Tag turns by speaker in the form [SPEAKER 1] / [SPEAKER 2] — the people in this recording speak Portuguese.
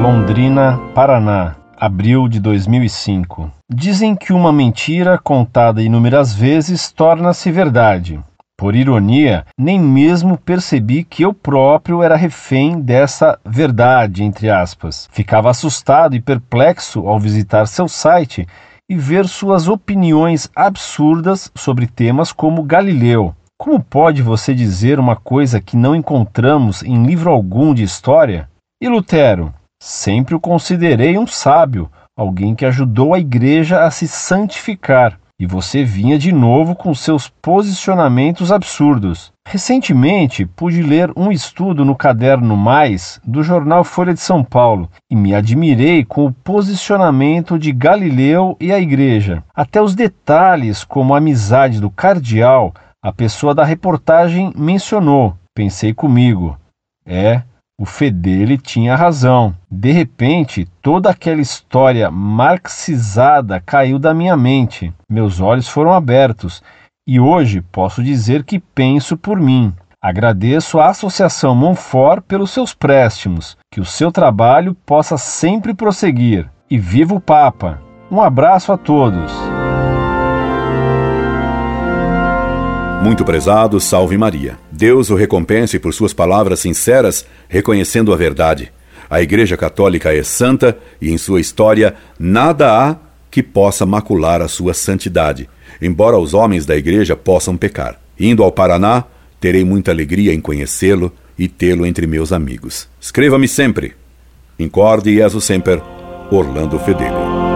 [SPEAKER 1] Londrina, Paraná, abril de 2005. Dizem que uma mentira contada inúmeras vezes torna-se verdade. Por ironia, nem mesmo percebi que eu próprio era refém dessa verdade, entre aspas. Ficava assustado e perplexo ao visitar seu site e ver suas opiniões absurdas sobre temas como Galileu. Como pode você dizer uma coisa que não encontramos em livro algum de história? E Lutero? Sempre o considerei um sábio, alguém que ajudou a igreja a se santificar. E você vinha de novo com seus posicionamentos absurdos. Recentemente pude ler um estudo no caderno Mais do jornal Folha de São Paulo e me admirei com o posicionamento de Galileu e a igreja. Até os detalhes, como a amizade do cardeal, a pessoa da reportagem mencionou. Pensei comigo: é, o Fedele tinha razão. De repente, toda aquela história marxizada caiu da minha mente. Meus olhos foram abertos e hoje posso dizer que penso por mim. Agradeço à Associação Monfort pelos seus préstimos. Que o seu trabalho possa sempre prosseguir. E viva o Papa! Um abraço a todos.
[SPEAKER 2] Muito prezado, salve Maria. Deus o recompense por suas palavras sinceras, reconhecendo a verdade. A Igreja Católica é santa e em sua história nada há que possa macular a sua santidade, embora os homens da Igreja possam pecar. Indo ao Paraná, terei muita alegria em conhecê-lo e tê-lo entre meus amigos. Escreva-me sempre. Incorde e sempre, Orlando Fedeli.